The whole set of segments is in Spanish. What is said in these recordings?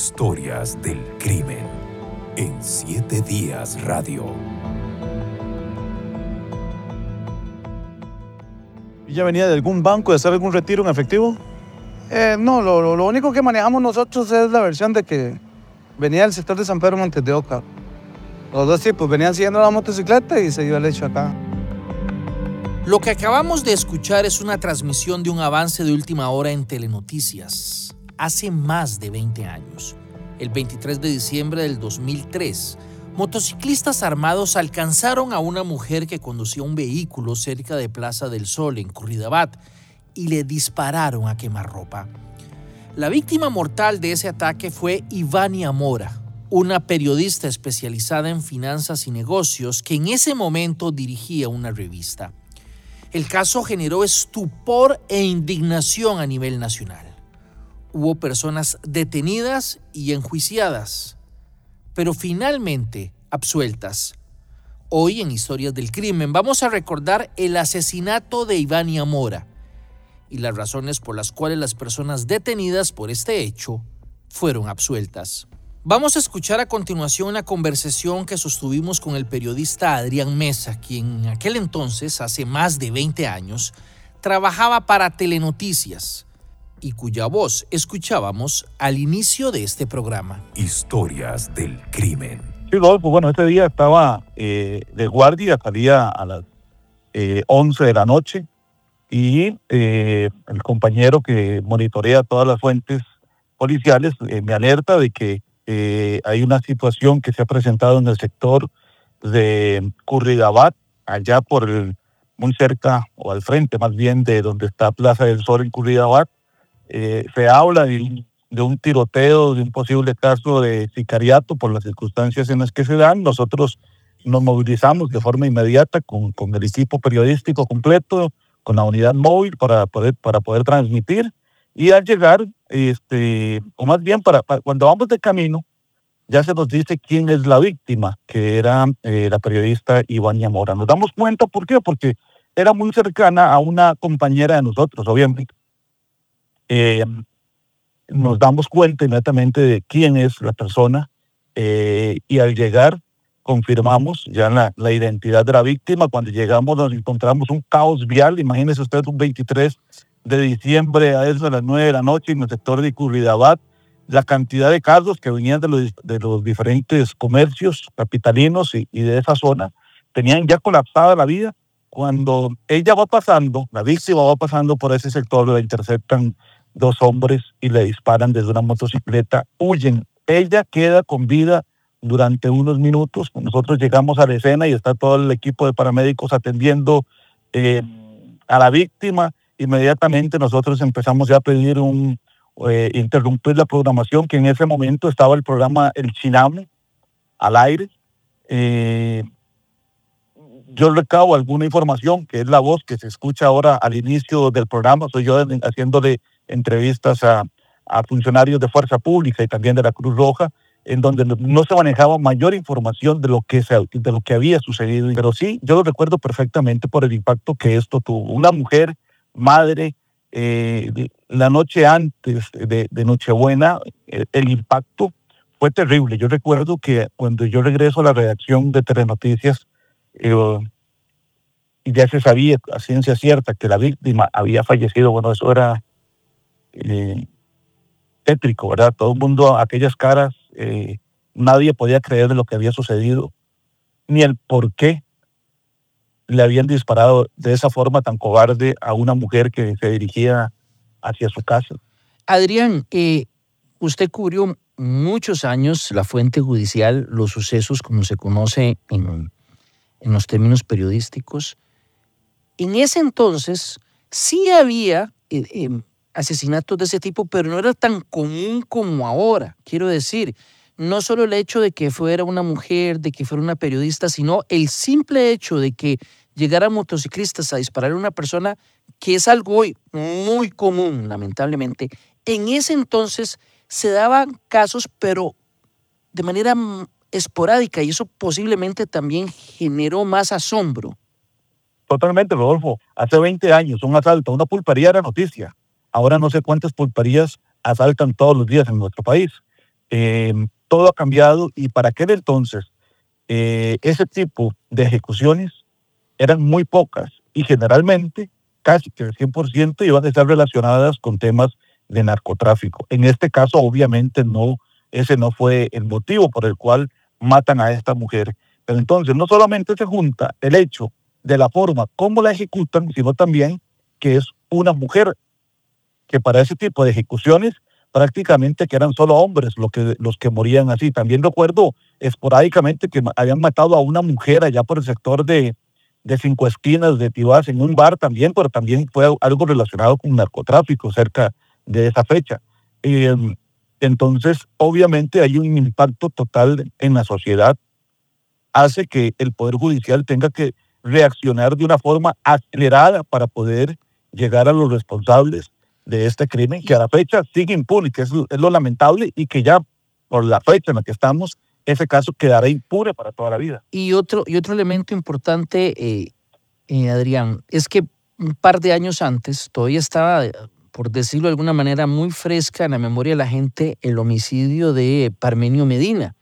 Historias del crimen en siete días radio. ¿Ya venía de algún banco de hacer algún retiro en efectivo? Eh, no, lo, lo- lo único que manejamos nosotros es la versión de que venía del sector de San Pedro Montes de Oca. Los dos tipos venían siguiendo la motocicleta y se dio el hecho acá. Lo que acabamos de escuchar es una transmisión de un avance de última hora en Telenoticias, hace más de 20 años. El 23 de diciembre del 2003, motociclistas armados alcanzaron a una mujer que conducía un vehículo cerca de Plaza del Sol, en Curridabat, y le dispararon a quemarropa. La víctima mortal de ese ataque fue Ivania Mora, una periodista especializada en finanzas y negocios que en ese momento dirigía una revista. El caso generó estupor e indignación a nivel nacional. Hubo personas detenidas y enjuiciadas, pero finalmente absueltas. Hoy en Historias del Crimen vamos a recordar el asesinato de Ivania Mora y las razones por las cuales las personas detenidas por este hecho fueron absueltas. Vamos a escuchar a continuación una conversación que sostuvimos con el periodista Adrián Mesa, quien en aquel entonces, hace más de 20 años, trabajaba para Telenoticias y cuya voz escuchábamos al inicio de este programa. Historias del crimen. Sí, Rodolfo, bueno, ese día estaba eh, de guardia, salía a las eh, 11 de la noche y eh, el compañero que monitorea todas las fuentes policiales eh, me alerta de que eh, hay una situación que se ha presentado en el sector de Curridabat, allá por el, muy cerca o al frente más bien de donde está Plaza del Sol en Curridabat. Eh, se habla de un, de un tiroteo, de un posible caso de sicariato por las circunstancias en las que se dan. Nosotros nos movilizamos de forma inmediata con, con el equipo periodístico completo, con la unidad móvil para poder, para poder transmitir. Y al llegar, este, o más bien para, para- cuando vamos de camino, ya se nos dice quién es la víctima, que era eh, la periodista Ivania Mora. Nos damos cuenta, ¿por qué? Porque era muy cercana a una compañera de nosotros, obviamente. Eh, nos damos cuenta inmediatamente de quién es la persona eh, y al llegar confirmamos ya la, la identidad de la víctima. Cuando llegamos nos encontramos un caos vial. Imagínese usted un 23 de diciembre a eso de las 9 de la noche en el sector de Curridabat. La cantidad de carros que venían de los, de los diferentes comercios capitalinos y, y de esa zona tenían ya colapsada la vida. Cuando ella va pasando, la víctima va pasando por ese sector, la interceptan dos hombres y le disparan desde una motocicleta, huyen. Ella queda con vida durante unos minutos. Nosotros llegamos a la escena y está todo el equipo de paramédicos atendiendo eh, a la víctima. Inmediatamente nosotros empezamos ya a pedir un, eh, interrumpir la programación, que en ese momento estaba el programa El Chiname al aire. Eh, yo recabo alguna información, que es la voz que se escucha ahora al inicio del programa, soy yo haciéndole entrevistas a, funcionarios de Fuerza Pública y también de la Cruz Roja, en donde no- se manejaba mayor información de lo que, se, de lo que había sucedido. Pero sí, yo lo recuerdo perfectamente por el impacto que esto tuvo. Una mujer, madre, eh, la noche antes de, de Nochebuena, eh, el impacto fue terrible. Yo recuerdo que cuando yo regreso a la redacción de Telenoticias, eh, y ya se sabía a ciencia cierta que la víctima había fallecido, bueno, eso era eh, tétrico, ¿verdad? Todo el mundo, aquellas caras, eh, nadie podía creer lo que había sucedido, ni el por qué le habían disparado de esa forma tan cobarde a una mujer que se dirigía hacia su casa. Adrián, eh, usted cubrió muchos años la fuente judicial, los sucesos como se conoce en, en los términos periodísticos. En ese entonces sí había eh, asesinatos de ese tipo, pero no era tan común como ahora. Quiero decir, no solo el hecho de que fuera una mujer, de que fuera una periodista, sino el simple hecho de que llegaran motociclistas a disparar a una persona, que es algo hoy muy común, lamentablemente. En ese entonces se daban casos, pero de manera esporádica, y eso posiblemente también generó más asombro. Totalmente, Rodolfo. Hace 20 años un asalto a una pulpería era noticia. Ahora no sé cuántas pulperías asaltan todos los días en nuestro país. Em, todo ha cambiado y para aquel entonces eh, ese tipo de ejecuciones eran muy pocas y generalmente casi que el 100% iban a estar relacionadas con temas de narcotráfico. En este caso, obviamente, no, ese no fue el motivo por el cual matan a esta mujer. Pero entonces no solamente se junta el hecho de la forma como la ejecutan, sino también que es una mujer que para ese tipo de ejecuciones prácticamente que eran solo hombres los que, los que morían así. También recuerdo esporádicamente que habían matado a una mujer allá por el sector de, de Cinco Esquinas, de Tibás, en un bar también, pero también fue algo relacionado con narcotráfico cerca de esa fecha. Em, entonces, obviamente hay un impacto total en la sociedad, hace que el Poder Judicial tenga que reaccionar de una forma acelerada para poder llegar a los responsables de este crimen que a la fecha sigue impune, que es, lo lamentable y que ya por la fecha en la que estamos, ese caso quedará impune para toda la vida. Y otro, y otro elemento importante, eh, eh, Adrián, es que un par de años antes todavía estaba, por decirlo de alguna manera, muy fresca en la memoria de la gente el homicidio de Parmenio Medina.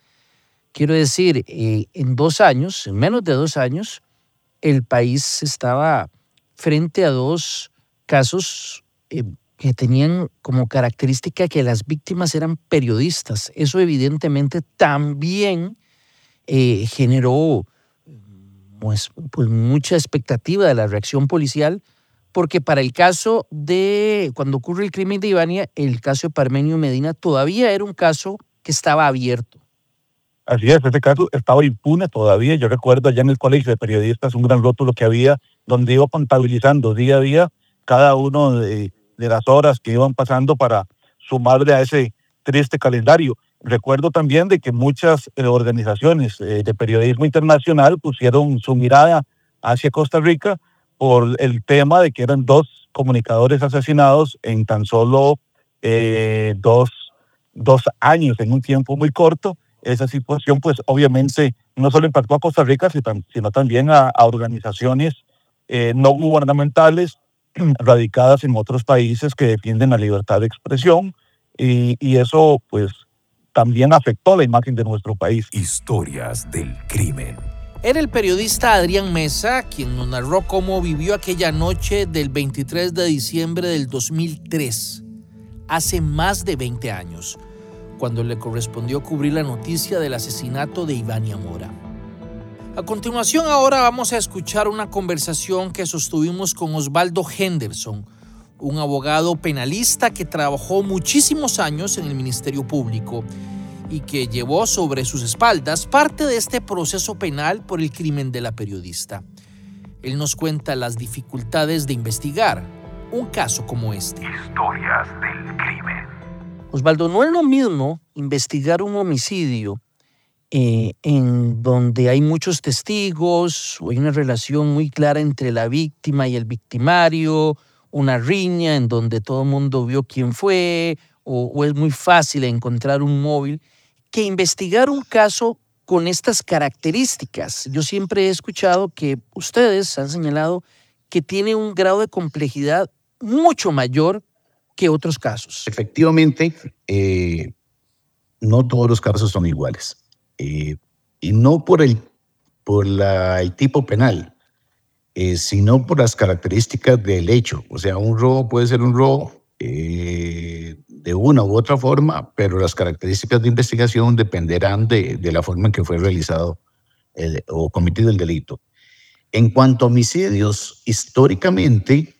Quiero decir, eh, en dos años, en menos de dos años, el país estaba frente a dos casos que tenían como característica que las víctimas eran periodistas. Eso evidentemente también eh, generó pues, pues, mucha expectativa de la reacción policial, porque para el caso de cuando ocurre el crimen de Ivania, el caso de Parmenio Medina todavía era un caso que estaba abierto. Así es, ese caso estaba impune todavía. Yo recuerdo allá en el colegio de periodistas un gran rótulo que había donde iba contabilizando día a día cada uno de de las horas que iban pasando para sumarle a ese triste calendario. Recuerdo también de que muchas eh, organizaciones eh, de periodismo internacional pusieron su mirada hacia Costa Rica por el tema de que eran dos comunicadores asesinados en tan solo eh, dos, dos años, en un tiempo muy corto. Esa situación, pues obviamente, no solo impactó a Costa Rica, sino también a, organizaciones no gubernamentales radicadas en otros países que defienden la libertad de expresión y, y eso pues también afectó la imagen de nuestro país. Historias del crimen. Era el periodista Adrián Mesa quien nos narró cómo vivió aquella noche del 23 de diciembre del 2003, hace más de 20 años, cuando le correspondió cubrir la noticia del asesinato de Ivania Mora. A continuación ahora vamos a escuchar una conversación que sostuvimos con Osvaldo Henderson, un abogado penalista que trabajó muchísimos años en el Ministerio Público y que llevó sobre sus espaldas parte de este proceso penal por el crimen de la periodista. Él nos cuenta las dificultades de investigar un caso como este. Historias del crimen. Osvaldo, no es lo mismo investigar un homicidio eh, en donde hay muchos testigos o hay una relación muy clara entre la víctima y el victimario, una riña en donde todo el mundo vio quién fue o, es muy fácil encontrar un móvil, que investigar un caso con estas características. Yo siempre he escuchado que ustedes han señalado que tiene un grado de complejidad mucho mayor que otros casos. Efectivamente, eh, no todos los casos son iguales. Eh, y no por el, por la, el tipo penal, eh, sino por las características del hecho. O sea, un robo puede ser un robo eh, de una u otra forma, pero las características de investigación dependerán de, de la forma en que fue realizado o cometido el delito. En cuanto a homicidios, históricamente,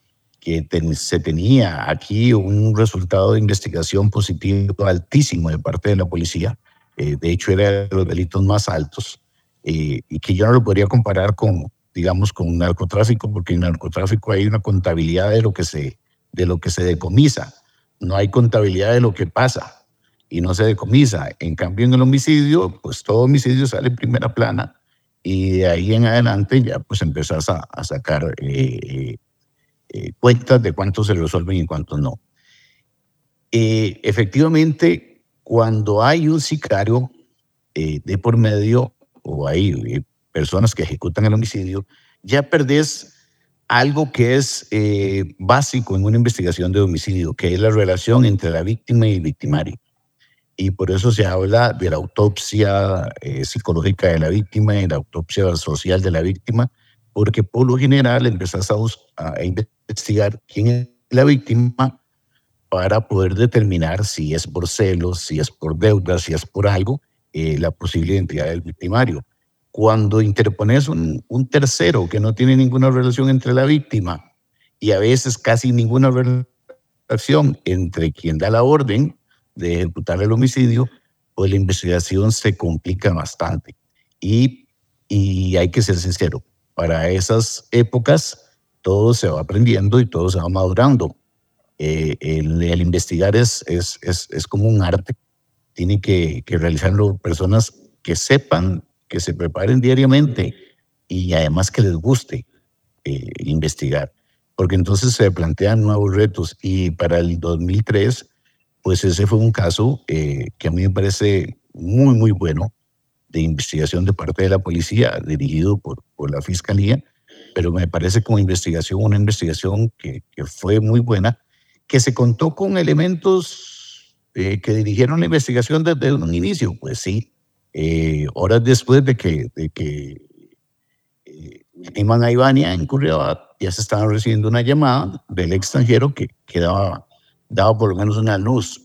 que se tenía aquí un resultado de investigación positivo altísimo de parte de la policía, eh, de hecho era de los delitos más altos, eh, y que yo no lo podría comparar con, digamos, con narcotráfico, porque en narcotráfico hay una contabilidad de lo que se, de lo que se decomisa, no hay contabilidad de lo que pasa y no se decomisa. En cambio, en el homicidio, pues todo homicidio sale en primera plana y de ahí en adelante ya pues empezás a, sacar eh, cuentas de cuántos se resuelven y cuántos no. efectivamente, cuando hay un sicario eh, de por medio o hay eh, personas que ejecutan el homicidio, ya perdés algo que es eh, básico en una investigación de homicidio, que es la relación entre la víctima y el victimario. y por eso se habla de la autopsia eh, psicológica de la víctima y la autopsia social de la víctima, porque por lo general empezás a, a investigar quién es la víctima para poder determinar si es por celos, si es por deudas, si es por algo, eh, la posible identidad del victimario. Cuando interpones un, un, tercero que no tiene ninguna relación entre la víctima y a veces casi ninguna relación entre quien da la orden de ejecutar el homicidio, pues la investigación se complica bastante. Y, y hay que ser sincero, para esas épocas todo se va aprendiendo y todo se va madurando. Eh, el, investigar es, es, es, es, como un arte. Tiene que, que, realizarlo personas que sepan, que se preparen diariamente y además que les guste eh, investigar. Porque entonces se plantean nuevos retos. Y para el 2003 pues ese fue un caso eh, que a mí me parece muy, muy bueno de investigación de parte de la policía, dirigido por, por la fiscalía, pero me parece como investigación una investigación que, que fue muy buena, que se contó con elementos eh, que dirigieron la investigación desde un inicio, pues sí, eh, horas después de que, de que eh, Iman a Ivania en Curriaba, ya se estaba recibiendo una llamada del extranjero que, que daba por lo menos una luz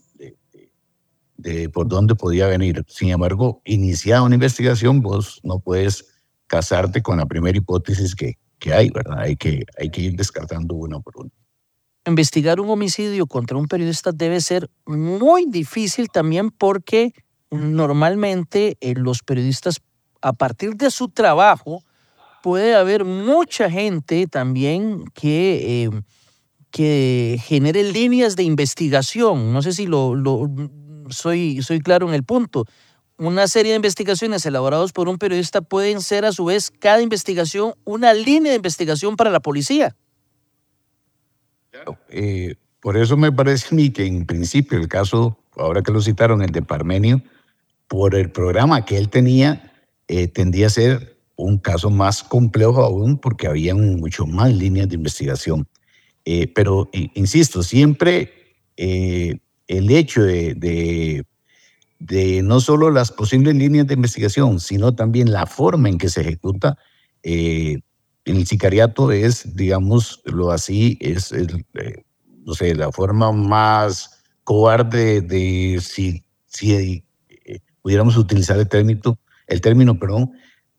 de, por dónde podía venir. Sin embargo, iniciada una investigación, vos no puedes casarte con la primera hipótesis que, que hay, ¿verdad? Hay que, hay que ir descartando una por una. Investigar un homicidio contra un periodista debe ser muy difícil también porque normalmente eh, los periodistas, a partir de su trabajo, puede haber mucha gente también que... Eh, que genere líneas de investigación. No sé si lo, lo, soy, soy claro en el punto. Una serie de investigaciones elaboradas por un periodista pueden ser a su vez cada investigación una línea de investigación para la policía. Eh, por eso me parece a mí que en principio el caso, ahora que lo citaron, el de Parmenio, por el programa que él tenía, eh, tendía a ser un caso más complejo aún porque había mucho más líneas de investigación. Eh, pero, insisto, siempre el hecho de, no solo las posibles líneas de investigación, sino también la forma en que se ejecuta, el sicariato es, digamos, lo así, es, no sé, la forma más cobarde de, si, si pudiéramos utilizar el término, el término,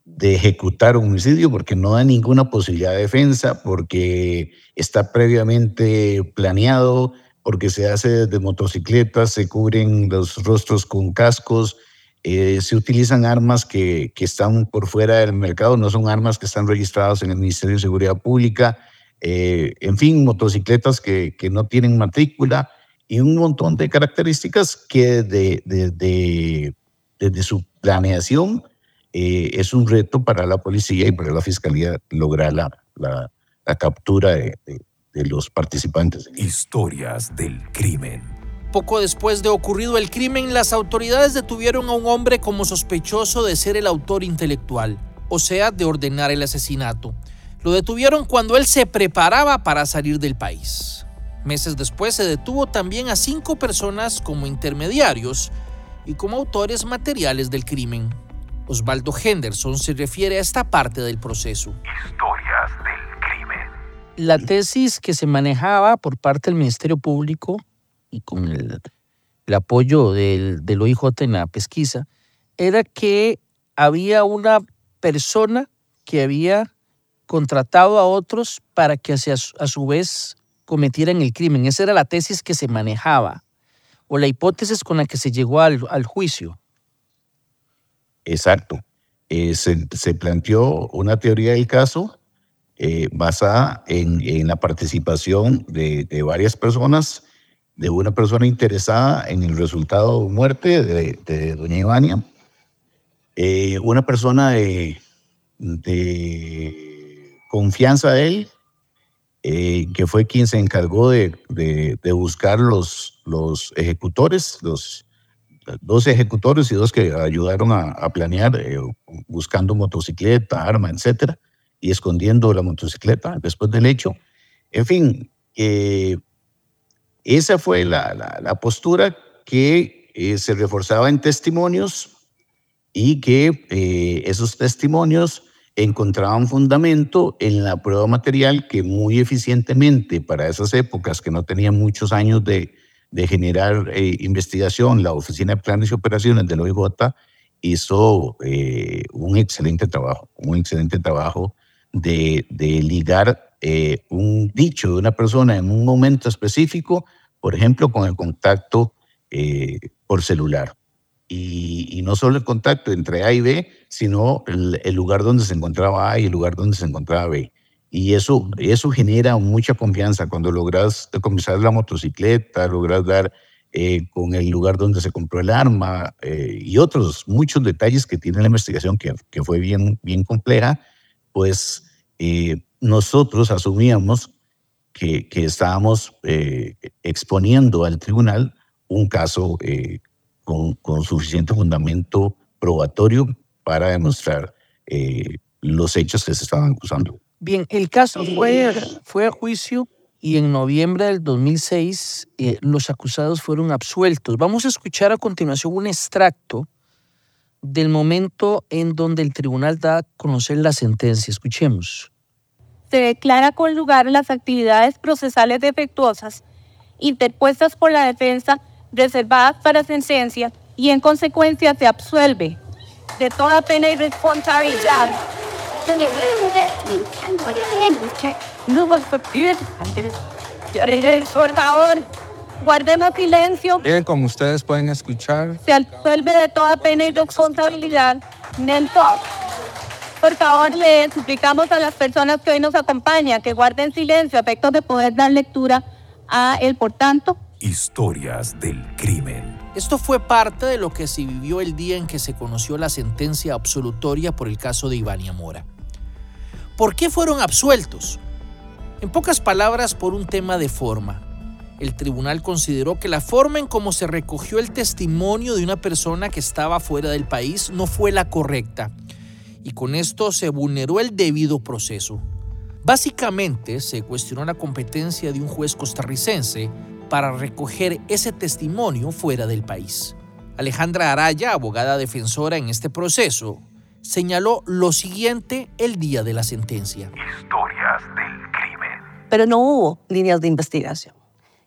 de ejecutar un homicidio porque no da ninguna posibilidad de defensa, porque está previamente planeado, porque se hace desde motocicletas, se cubren los rostros con cascos, eh, se utilizan armas que, que, están por fuera del mercado, no son armas que están registradas en el Ministerio de Seguridad Pública, eh, en fin, motocicletas que, no tienen matrícula y un montón de características que desde de, de, de, su planeación eh, es un reto para la policía y para la fiscalía lograr la, la, captura de, de los participantes. Historias del crimen. Poco después de ocurrido el crimen, las autoridades detuvieron a un hombre como sospechoso de ser el autor intelectual, o sea, de ordenar el asesinato. Lo detuvieron cuando él se preparaba para salir del país. Meses después se detuvo también a cinco personas como intermediarios y como autores materiales del crimen. Osvaldo Henderson se refiere a esta parte del proceso. Historias del crimen. La tesis que se manejaba por parte del Ministerio Público y con el, apoyo del, del OIJ en la pesquisa era que había una persona que había contratado a otros para que a su vez cometieran el crimen. Esa era la tesis que se manejaba o la hipótesis con la que se llegó al, al juicio. Exacto. Eh, se, se, planteó una teoría del caso eh, basada en, en, la participación de, de, varias personas, de una persona interesada en el resultado de muerte de, doña Ivania, eh, una persona de, confianza de él, eh, que fue quien se encargó de, buscar los, los ejecutores, los, dos ejecutores y dos que ayudaron a, a planear, eh, buscando motocicleta, arma, etcétera, y escondiendo la motocicleta después del hecho. En fin, eh, esa fue la, la, postura que eh, se reforzaba en testimonios y que eh, esos testimonios encontraban fundamento en la prueba material que muy eficientemente para esas épocas que no tenían muchos años de, de generar eh, investigación, la Oficina de Planes y Operaciones del OIJ hizo un excelente trabajo, un excelente trabajo de, de ligar eh, un dicho de una persona en un momento específico, por ejemplo, con el contacto por celular. Y, no solo el contacto entre A y B, sino el, lugar donde se encontraba A y el lugar donde se encontraba B. Y eso, eso genera mucha confianza cuando logras decomisar la motocicleta, logras dar eh, con el lugar donde se compró el arma eh, y otros muchos detalles que tiene la investigación que, fue bien, bien compleja, pues eh, nosotros asumíamos que, que estábamos eh, exponiendo al tribunal un caso eh, con, con, suficiente fundamento probatorio para demostrar eh, los hechos que se estaban acusando. Bien, el caso fue, fue a juicio y en noviembre del 2006 eh, los acusados fueron absueltos. Vamos a escuchar a continuación un extracto del momento en donde el tribunal da a conocer la sentencia. Escuchemos. Se declara con lugar las actividades procesales defectuosas interpuestas por la defensa reservadas para sentencia y en consecuencia se absuelve de toda pena y responsabilidad por favor, guardemos silencio. Bien, como ustedes pueden escuchar. Se absuelve de toda pena y responsabilidad. Nelson, por favor, le suplicamos a las personas que hoy nos acompañan que guarden silencio a efectos de poder dar lectura a él. Por tanto, Historias del crimen. Esto fue parte de lo que se vivió el día en que se conoció la sentencia absolutoria por el caso de Ivania Mora. ¿Por qué fueron absueltos? En pocas palabras, por un tema de forma. El tribunal consideró que la forma en cómo se recogió el testimonio de una persona que estaba fuera del país no fue la correcta y con esto se vulneró el debido proceso. Básicamente se cuestionó la competencia de un juez costarricense para recoger ese testimonio fuera del país. Alejandra Araya, abogada defensora en este proceso, señaló lo siguiente el día de la sentencia. Historias del crimen. Pero no hubo líneas de investigación.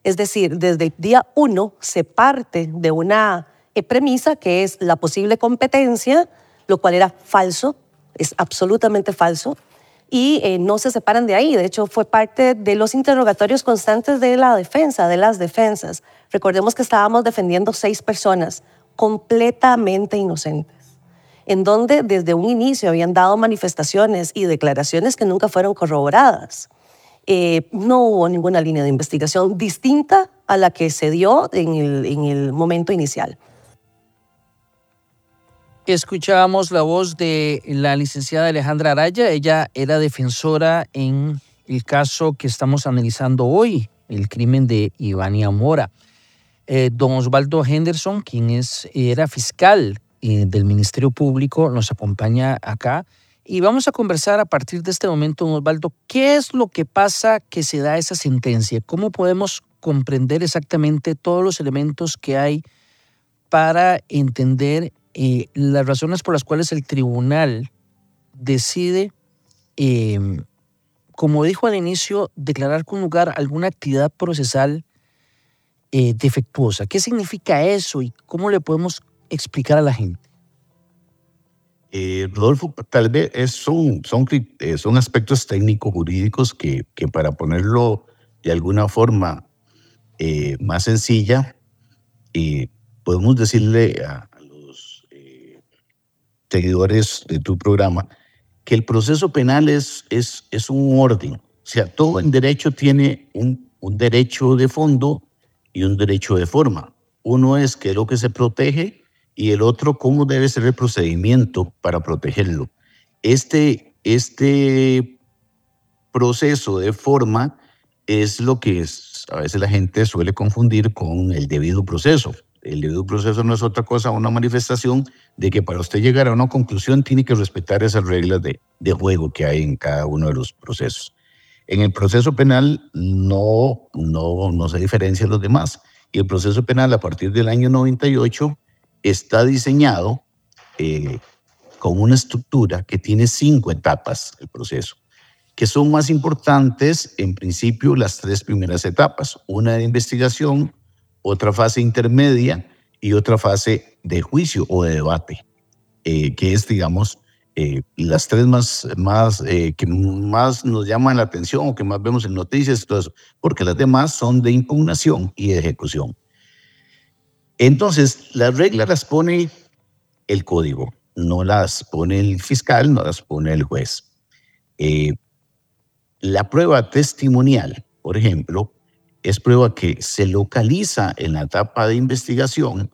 Es decir, desde el día uno se parte de una premisa que es la posible competencia, lo cual era falso, es absolutamente falso, y eh, no se separan de ahí. De hecho, fue parte de los interrogatorios constantes de la defensa, de las defensas. Recordemos que estábamos defendiendo seis personas completamente inocentes, en donde desde un inicio habían dado manifestaciones y declaraciones que nunca fueron corroboradas. Eh, no hubo ninguna línea de investigación distinta a la que se dio en el, en el momento inicial. Escuchábamos la voz de la licenciada Alejandra Araya. Ella era defensora en el caso que estamos analizando hoy, el crimen de Ivania Mora. Eh, don Osvaldo Henderson, quien es, era fiscal eh, del Ministerio Público, nos acompaña acá. Y vamos a conversar a partir de este momento, don Osvaldo, qué es lo que pasa que se da esa sentencia, cómo podemos comprender exactamente todos los elementos que hay para entender eh, las razones por las cuales el tribunal decide, eh, como dijo al inicio, declarar con lugar alguna actividad procesal eh, defectuosa. ¿Qué significa eso y cómo le podemos explicar a la gente? Rodolfo, tal vez es, son, son, aspectos técnicos jurídicos que, que, para ponerlo de alguna forma más sencilla, podemos decirle a, seguidores de tu programa, que el proceso penal es, es, es un orden. O sea, todo en derecho tiene un, un derecho de fondo y un derecho de forma. Uno es qué es lo que se protege y el otro cómo debe ser el procedimiento para protegerlo. Este, este proceso de forma es lo que a veces la gente suele confundir con el debido proceso. El debido proceso no es otra cosa, una manifestación de que para usted llegar a una conclusión tiene que respetar esas reglas de, juego que hay en cada uno de los procesos. En el proceso penal no, no, no se diferencia de los demás. Y el proceso penal a partir del año 98 está diseñado eh, con una estructura que tiene cinco etapas el proceso, que son más importantes en principio las tres primeras etapas, una de investigación, otra fase intermedia y otra fase de juicio o de debate, eh, que es, digamos, eh, las tres más, más eh, que más nos llaman la atención o que más vemos en noticias, todo eso, porque las demás son de impugnación y de ejecución. Entonces, las reglas las pone el código no las pone el fiscal, no las pone el juez. La prueba testimonial, por ejemplo, es prueba que se localiza en la etapa de investigación,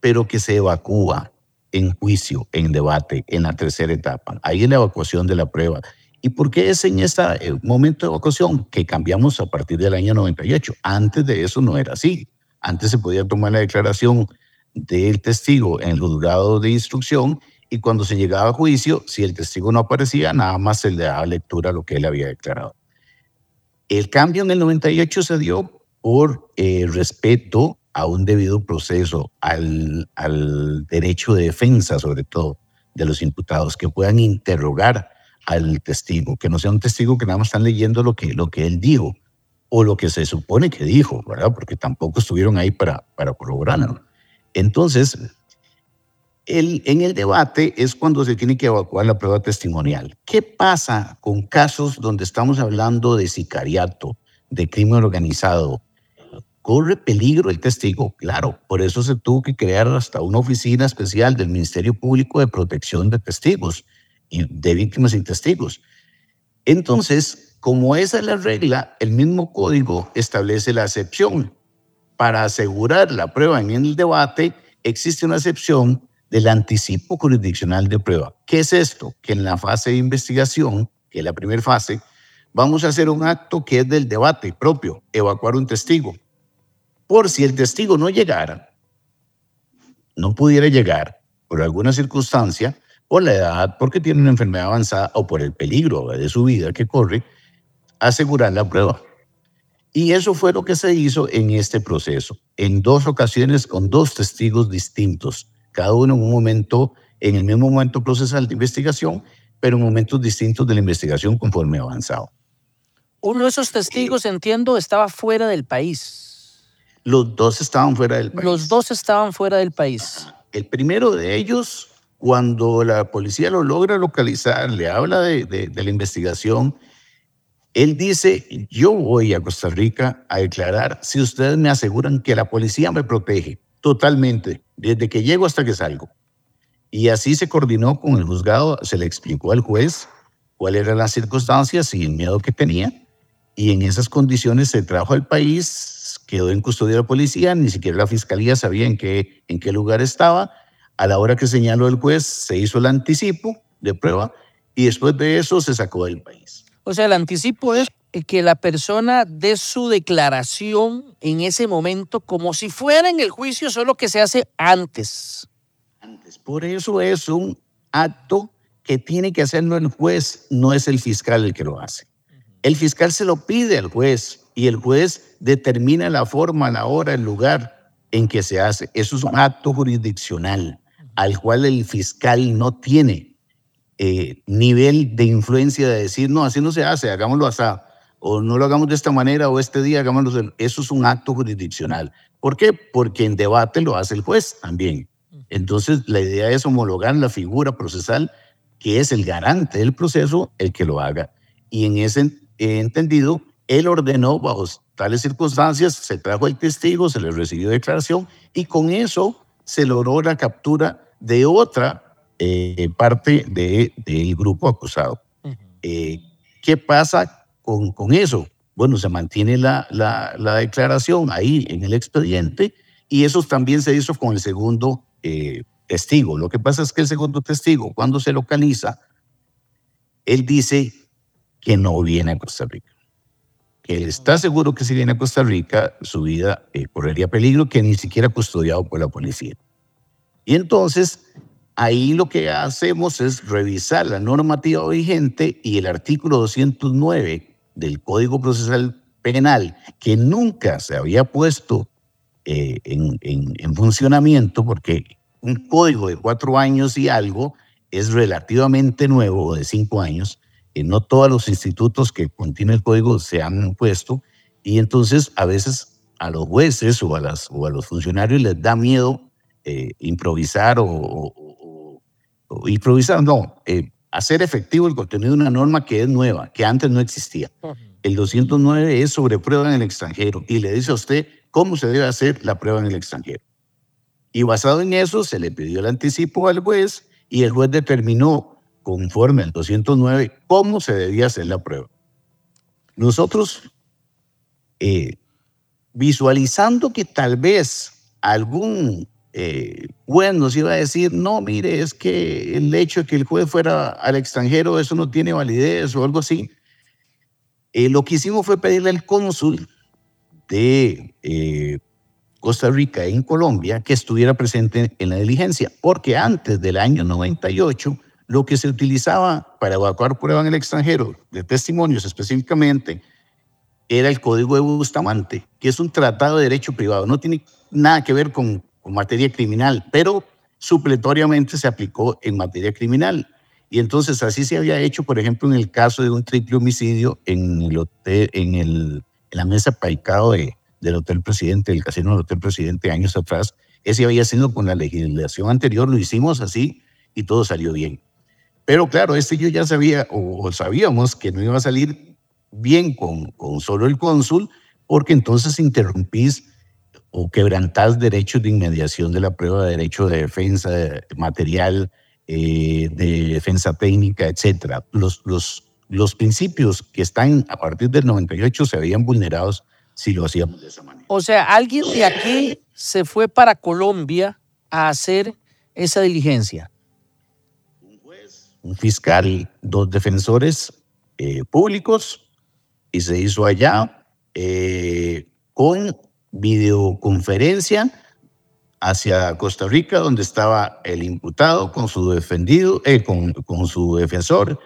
pero que se evacúa en juicio, en debate, en la tercera etapa. Ahí es la evacuación de la prueba. ¿Y por qué es en este momento de evacuación que cambiamos a partir del año 98? Antes de eso no era así. Antes se podía tomar la declaración del testigo en el juzgado de instrucción y cuando se llegaba a juicio, si el testigo no aparecía, nada más se le daba lectura a lo que él había declarado. El cambio en el 98 se dio por eh, respeto a un debido proceso, al, derecho de defensa, sobre todo, de los imputados, que puedan interrogar al testigo, que no sea un testigo que nada más están leyendo lo que, lo que él dijo o lo que se supone que dijo, ¿verdad? Porque tampoco estuvieron ahí para, para corroborarlo. Entonces, el, en el debate es cuando se tiene que evacuar la prueba testimonial. ¿Qué pasa con casos donde estamos hablando de sicariato, de crimen organizado? ¿Corre peligro el testigo? Claro, por eso se tuvo que crear hasta una oficina especial del Ministerio Público de Protección de Testigos y de víctimas y testigos. Entonces, como esa es la regla, el mismo código establece la excepción para asegurar la prueba en el debate, existe una excepción del anticipo jurisdiccional de prueba. ¿Qué es esto? Que en la fase de investigación, que es la primera fase, vamos a hacer un acto que es del debate propio, evacuar un testigo. Por si el testigo no llegara, no pudiera llegar por alguna circunstancia, por la edad, porque tiene una enfermedad avanzada o por el peligro de su vida que corre, asegurar la prueba. Y eso fue lo que se hizo en este proceso, en dos ocasiones con dos testigos distintos, cada uno en un momento, en el mismo momento procesal de investigación, pero en momentos distintos de la investigación conforme avanzado. Uno de esos testigos, entiendo, estaba fuera del país. Los dos estaban fuera del país. Los dos estaban fuera del país. El primero de ellos, cuando la policía lo logra localizar, le habla de, de, de la investigación, él dice, yo voy a Costa Rica a declarar si ustedes me aseguran que la policía me protege totalmente, desde que llego hasta que salgo. Y así se coordinó con el juzgado, se le explicó al juez cuáles eran las circunstancias y el miedo que tenía. Y en esas condiciones se trajo al país, quedó en custodia de la policía, ni siquiera la fiscalía sabía en qué, en qué lugar estaba. A la hora que señaló el juez, se hizo el anticipo de prueba y después de eso se sacó del país. O sea, el anticipo es que la persona dé su declaración en ese momento como si fuera en el juicio, solo que se hace antes. Antes. Por eso es un acto que tiene que hacerlo el juez, no es el fiscal el que lo hace. El fiscal se lo pide al juez y el juez determina la forma, la hora, el lugar en que se hace. Eso es un acto jurisdiccional al cual el fiscal no tiene eh, nivel de influencia de decir, no, así no se hace, hagámoslo así, o no lo hagamos de esta manera, o este día hagámoslo. De... Eso es un acto jurisdiccional. ¿Por qué? Porque en debate lo hace el juez también. Entonces, la idea es homologar la figura procesal, que es el garante del proceso, el que lo haga. Y en ese entendido, él ordenó bajo tales circunstancias, se trajo el testigo, se le recibió declaración, y con eso se logró la captura de otra eh, parte del de, grupo acusado. Uh -huh. eh, ¿Qué pasa con, eso? Bueno, se mantiene la, la, la, declaración ahí en el expediente y eso también se hizo con el segundo eh, testigo. Lo que pasa es que el segundo testigo, cuando se localiza, él dice que no viene a Costa Rica. Que él está seguro que si viene a Costa Rica, su vida eh, correría peligro, que ni siquiera custodiado por la policía. Y entonces ahí lo que hacemos es revisar la normativa vigente y el artículo 209 del Código Procesal Penal, que nunca se había puesto eh, en, en, en funcionamiento, porque un código de cuatro años y algo es relativamente nuevo, de cinco años, y no todos los institutos que contienen el código se han puesto, y entonces a veces a los jueces o a, las, o a los funcionarios les da miedo eh, improvisar o, improvisar, no, eh, hacer efectivo el contenido de una norma que es nueva, que antes no existía. El 209 es sobre prueba en el extranjero y le dice a usted cómo se debe hacer la prueba en el extranjero. Y basado en eso se le pidió el anticipo al juez y el juez determinó, conforme al 209, cómo se debía hacer la prueba. Nosotros, eh, visualizando que tal vez algún eh, juez nos iba a decir, no, mire, es que el hecho de que el juez fuera al extranjero, eso no tiene validez o algo así, eh, lo que hicimos fue pedirle al cónsul de eh, Costa Rica en Colombia que estuviera presente en la diligencia, porque antes del año 98 lo que se utilizaba para evacuar prueba en el extranjero, de testimonios específicamente, era el Código de Bustamante, que es un tratado de derecho privado, no tiene nada que ver con, con materia criminal, pero supletoriamente se aplicó en materia criminal. Y entonces así se había hecho, por ejemplo, en el caso de un triple homicidio en, el hotel, en, el, en la mesa paicado de, del Hotel Presidente, del casino del Hotel Presidente años atrás. Ese había sido con la legislación anterior, lo hicimos así y todo salió bien. Pero claro, este yo ya sabía, o sabíamos que no iba a salir bien con, con solo el cónsul, porque entonces interrumpís o quebrantás derechos de inmediación de la prueba, de derecho de defensa de material, eh, de defensa técnica, etcétera. Los, los, los principios que están a partir del 98 se habían vulnerados si lo hacíamos de esa manera. O sea, alguien de aquí se fue para Colombia a hacer esa diligencia. Un juez, un fiscal, dos defensores eh, públicos y se hizo allá eh, con videoconferencia hacia Costa Rica, donde estaba el imputado con su defendido, eh, con, con, su defensor,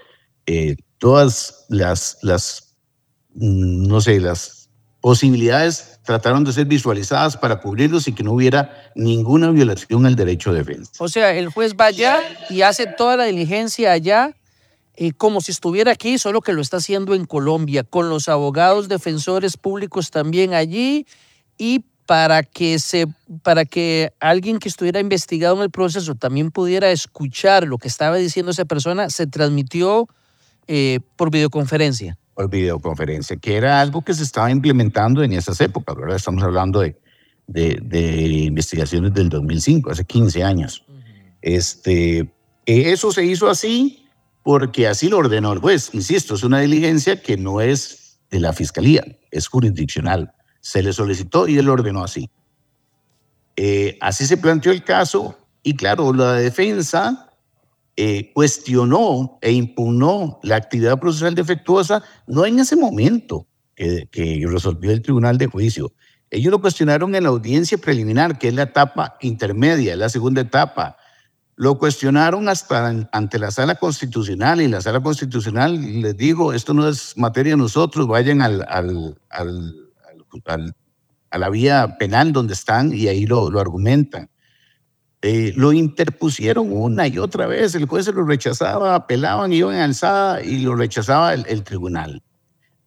eh, todas las, las, mm, no sé, las posibilidades trataron de ser visualizadas para cubrirlos y que no hubiera ninguna violación al derecho de defensa. O sea, el juez va allá y hace toda la diligencia allá eh, como si estuviera aquí, solo que lo está haciendo en Colombia, con los abogados defensores públicos también allí y para que, se, para que alguien que estuviera investigado en el proceso también pudiera escuchar lo que estaba diciendo esa persona, se transmitió eh, por videoconferencia. Por videoconferencia, que era algo que se estaba implementando en esas épocas, ¿verdad? Estamos hablando de, de, de investigaciones del 2005, hace 15 años. Uh -huh. este, eso se hizo así porque así lo ordenó el juez. Insisto, es una diligencia que no es de la fiscalía, es jurisdiccional se le solicitó y él ordenó así. Eh, así se planteó el caso y claro, la defensa eh, cuestionó e impugnó la actividad procesal defectuosa no en ese momento que, resolvió el tribunal de juicio. Ellos lo cuestionaron en la audiencia preliminar, que es la etapa intermedia, la segunda etapa. Lo cuestionaron hasta ante la sala constitucional y la sala constitucional les dijo, esto no es materia de nosotros, vayan al al, a la vía penal donde están y ahí lo, lo argumentan. Eh, lo interpusieron una y otra vez, el juez se lo rechazaba, apelaban, iban en alzada y lo rechazaba el, el tribunal.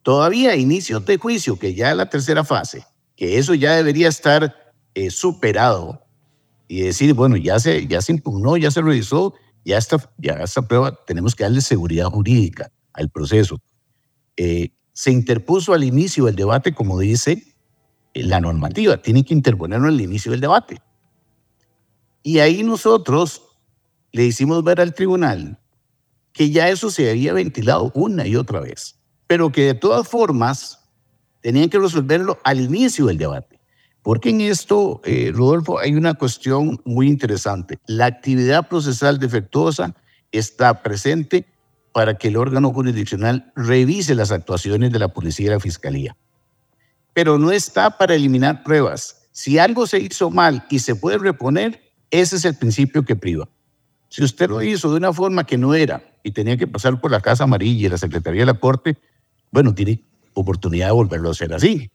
Todavía a inicios de juicio, que ya es la tercera fase, que eso ya debería estar eh, superado y decir, bueno, ya se, ya se impugnó, ya se revisó, ya esta, ya esta prueba, tenemos que darle seguridad jurídica al proceso. Eh, se interpuso al inicio del debate, como dice la normativa, tiene que interponerlo al inicio del debate. Y ahí nosotros le hicimos ver al tribunal que ya eso se había ventilado una y otra vez, pero que de todas formas tenían que resolverlo al inicio del debate. Porque en esto, eh, Rodolfo, hay una cuestión muy interesante. La actividad procesal defectuosa está presente para que el órgano jurisdiccional revise las actuaciones de la policía y la fiscalía. Pero no está para eliminar pruebas. Si algo se hizo mal y se puede reponer, ese es el principio que priva. Si usted lo hizo de una forma que no era y tenía que pasar por la Casa Amarilla y la Secretaría de la Corte, bueno, tiene oportunidad de volverlo a hacer así.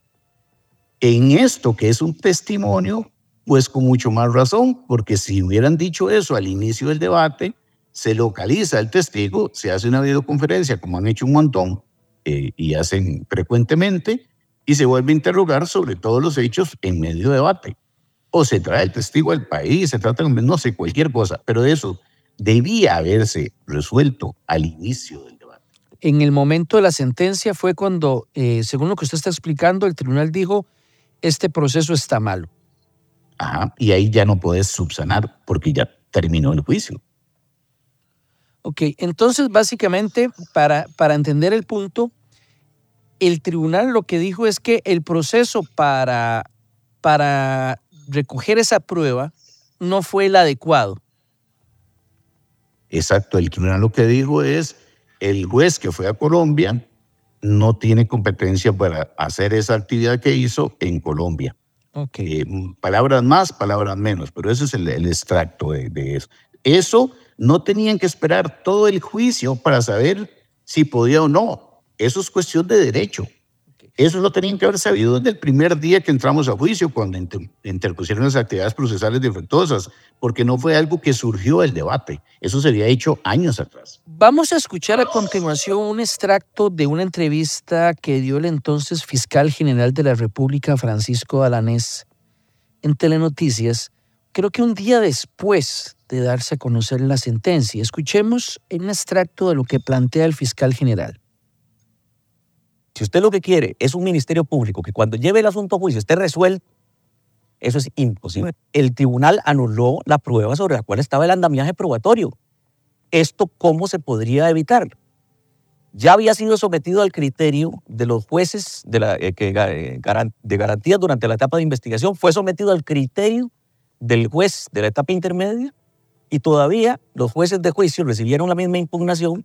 En esto que es un testimonio, pues con mucho más razón, porque si hubieran dicho eso al inicio del debate, se localiza el testigo, se hace una videoconferencia, como han hecho un montón eh, y hacen frecuentemente, y se vuelve a interrogar sobre todos los hechos en medio de debate. O se trae el testigo al país, se trata, no sé, cualquier cosa, pero eso debía haberse resuelto al inicio del debate. En el momento de la sentencia fue cuando, eh, según lo que usted está explicando, el tribunal dijo, este proceso está malo. Ajá, y ahí ya no puedes subsanar porque ya terminó el juicio. Ok, entonces básicamente para, para entender el punto, el tribunal lo que dijo es que el proceso para, para recoger esa prueba no fue el adecuado. Exacto, el tribunal lo que dijo es, el juez que fue a Colombia no tiene competencia para hacer esa actividad que hizo en Colombia. Okay. Eh, palabras más, palabras menos, pero ese es el, extracto de, de, eso. Eso no tenían que esperar todo el juicio para saber si podía o no. Eso es cuestión de derecho. Eso lo tenían que haber sabido desde el primer día que entramos a juicio, cuando interpusieron las actividades procesales defectuosas, porque no fue algo que surgió del debate. Eso se había hecho años atrás. Vamos a escuchar a continuación un extracto de una entrevista que dio el entonces fiscal general de la República, Francisco Alanés, en Telenoticias, creo que un día después de darse a conocer la sentencia. Escuchemos un extracto de lo que plantea el fiscal general. Si usted lo que quiere es un ministerio público que cuando lleve el asunto a juicio esté resuelto, eso es imposible. El tribunal anuló la prueba sobre la cual estaba el andamiaje probatorio. ¿Esto cómo se podría evitar? Ya había sido sometido al criterio de los jueces de, la, eh, eh, de garantía durante la etapa de investigación, fue sometido al criterio del juez de la etapa intermedia y todavía los jueces de juicio recibieron la misma impugnación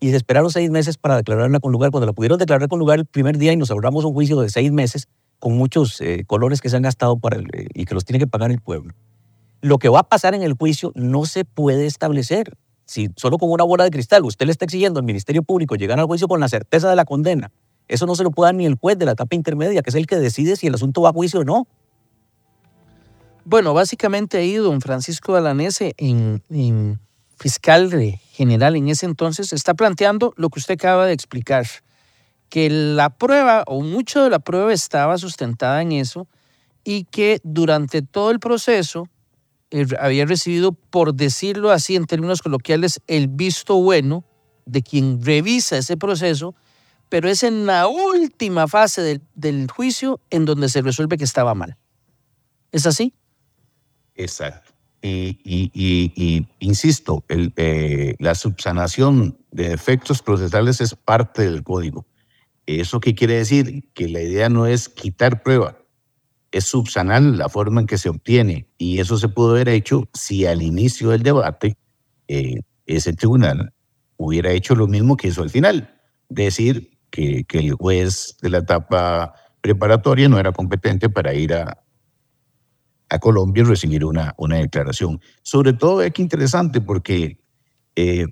y se esperaron seis meses para declararla con lugar. Cuando la pudieron declarar con lugar el primer día y nos ahorramos un juicio de seis meses con muchos eh, colores que se han gastado para eh, y que los tiene que pagar el pueblo. Lo que va a pasar en el juicio no se puede establecer. Si solo con una bola de cristal usted le está exigiendo al Ministerio Público llegar al juicio con la certeza de la condena, eso no se lo puede dar ni el juez de la etapa intermedia, que es el que decide si el asunto va a juicio o no. Bueno, básicamente ahí don Francisco Alanese, en, fiscal general en ese entonces, está planteando lo que usted acaba de explicar, que la prueba o mucho de la prueba estaba sustentada en eso y que durante todo el proceso había recibido, por decirlo así en términos coloquiales, el visto bueno de quien revisa ese proceso, pero es en la última fase del, del juicio en donde se resuelve que estaba mal. ¿Es así? Exacto. Y, insisto, eh, la subsanación de defectos procesales es parte del código. ¿Eso qué quiere decir? Que la idea no es quitar prueba, es subsanar la forma en que se obtiene. Y eso se pudo haber hecho si al inicio del debate eh, ese tribunal hubiera hecho lo mismo que hizo al final. Decir que, que el juez de la etapa preparatoria no era competente para ir a, a Colombia y recibir una, una declaración. Sobre todo es que interesante porque, eh,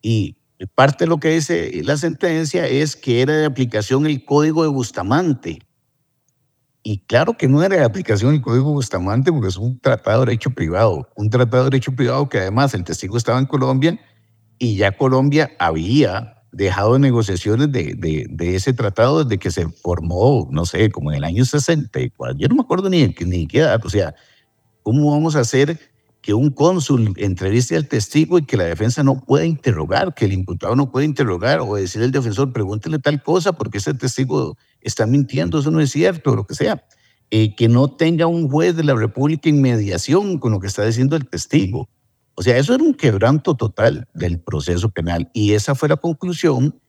y parte de lo que dice la sentencia es que era de aplicación el código de Bustamante. Y claro que no era de aplicación el código de Bustamante porque es un tratado de derecho privado, un tratado de derecho privado que además el testigo estaba en Colombia y ya Colombia había dejado negociaciones de, de, ese tratado desde que se formó, no sé, como en el año 64. Yo no me acuerdo ni, ni qué edad. O sea, ¿cómo vamos a hacer que un cónsul entreviste al testigo y que la defensa no pueda interrogar, que el imputado no pueda interrogar o decirle al defensor, pregúntele tal cosa porque ese testigo está mintiendo, eso no es cierto, o lo que sea? Eh, que no tenga un juez de la República en mediación con lo que está diciendo el testigo. O sea, eso era un quebranto total del proceso penal y esa fue la conclusión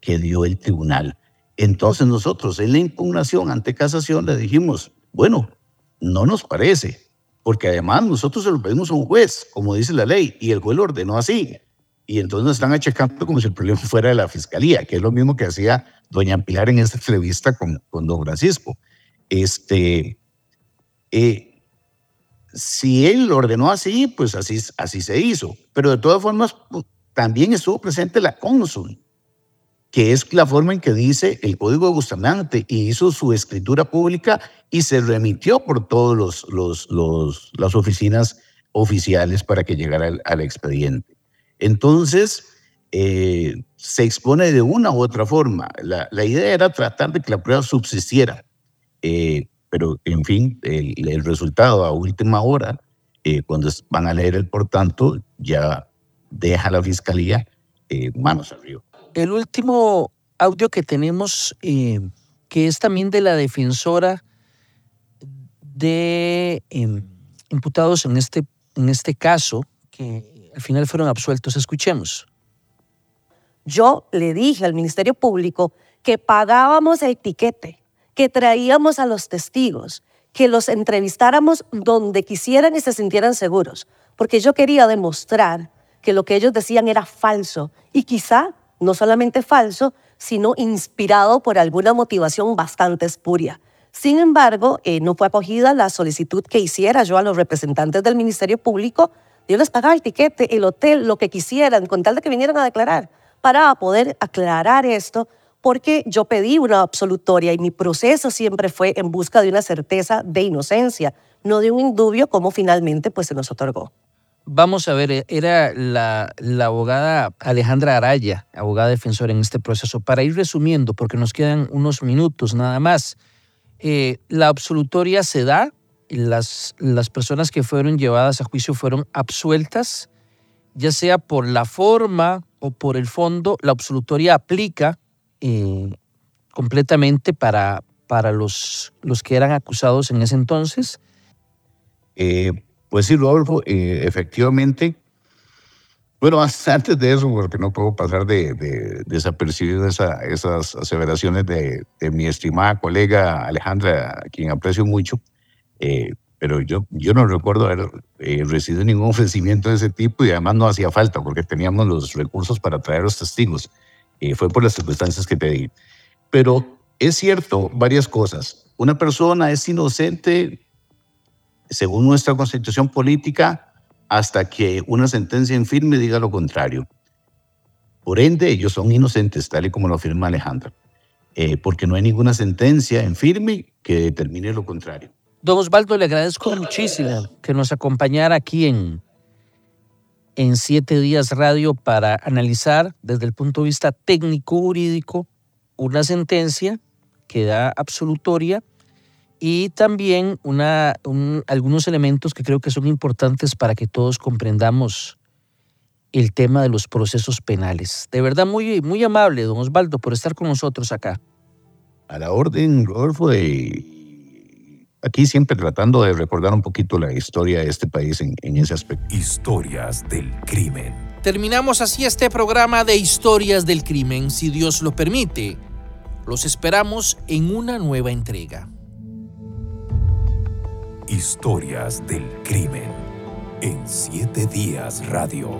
que dio el tribunal. Entonces nosotros en la impugnación ante casación le dijimos, bueno, no nos parece, porque además nosotros se lo pedimos a un juez, como dice la ley, y el juez lo ordenó así. Y entonces nos están achacando como si el problema fuera de la fiscalía, que es lo mismo que hacía doña Pilar en esta entrevista con, con don Francisco. Este, eh, si él lo ordenó así, pues así, así se hizo. Pero de todas formas, pues, también estuvo presente la cónsul. que es la forma en que dice el Código de Bustamante y hizo su escritura pública y se remitió por todas los, las oficinas oficiales para que llegara al, expediente. Entonces, eh, se expone de una u otra forma. La, la, idea era tratar de que la prueba subsistiera, eh, pero en fin, el, el, resultado a última hora, eh, cuando van a leer el por tanto, ya deja la fiscalía manos arriba el último audio que tenemos, eh, que es también de la defensora de eh, imputados en este, en este caso, que al final fueron absueltos. Escuchemos. Yo le dije al Ministerio Público que pagábamos el tiquete, que traíamos a los testigos, que los entrevistáramos donde quisieran y se sintieran seguros, porque yo quería demostrar que lo que ellos decían era falso y quizá no solamente falso, sino inspirado por alguna motivación bastante espuria. Sin embargo, eh, no fue acogida la solicitud que hiciera yo a los representantes del Ministerio Público. Yo les pagaba el tiquete, el hotel, lo que quisieran, con tal de que vinieran a declarar, para poder aclarar esto, porque yo pedí una absolutoria y mi proceso siempre fue en busca de una certeza de inocencia, no de un indubio como finalmente pues, se nos otorgó. Vamos a ver, eh, era la, abogada Alejandra Araya, abogada defensora en este proceso. Para ir resumiendo, porque nos quedan unos minutos nada más, eh, la absolutoria se da, las, las personas que fueron llevadas a juicio fueron absueltas, ya sea por la forma o por el fondo, la absolutoria aplica eh, completamente para, para los, los que eran acusados en ese entonces. Pues sí, Rodolfo, eh, efectivamente. Bueno, antes de eso, porque no puedo pasar de, de desapercibido esa, esas aseveraciones de, de, mi estimada colega Alejandra, a quien aprecio mucho, eh, pero yo, yo no recuerdo haber eh, recibido ningún ofrecimiento de ese tipo y además no hacía falta porque teníamos los recursos para traer los testigos. Fue por las circunstancias que te di. Pero es cierto varias cosas. Una persona es inocente según nuestra constitución política, hasta que una sentencia en firme diga lo contrario. Por ende, ellos son inocentes, tal y como lo afirma Alejandra, eh, porque no hay ninguna sentencia en firme que determine lo contrario. Don Osvaldo, le agradezco muchísimo que nos acompañara aquí en, en Siete Días Radio para analizar desde el punto de vista técnico-jurídico una sentencia que da absolutoria y también una, algunos elementos que creo que son importantes para que todos comprendamos el tema de los procesos penales. De verdad, muy, muy amable, don Osvaldo, por estar con nosotros acá. A la orden, Rodolfo, de... aquí siempre tratando de recordar un poquito la historia de este país en, en ese aspecto. Historias del crimen. Terminamos así este programa de Historias del Crimen, si Dios lo permite. Los esperamos en una nueva entrega. Historias del crimen en Siete Días Radio.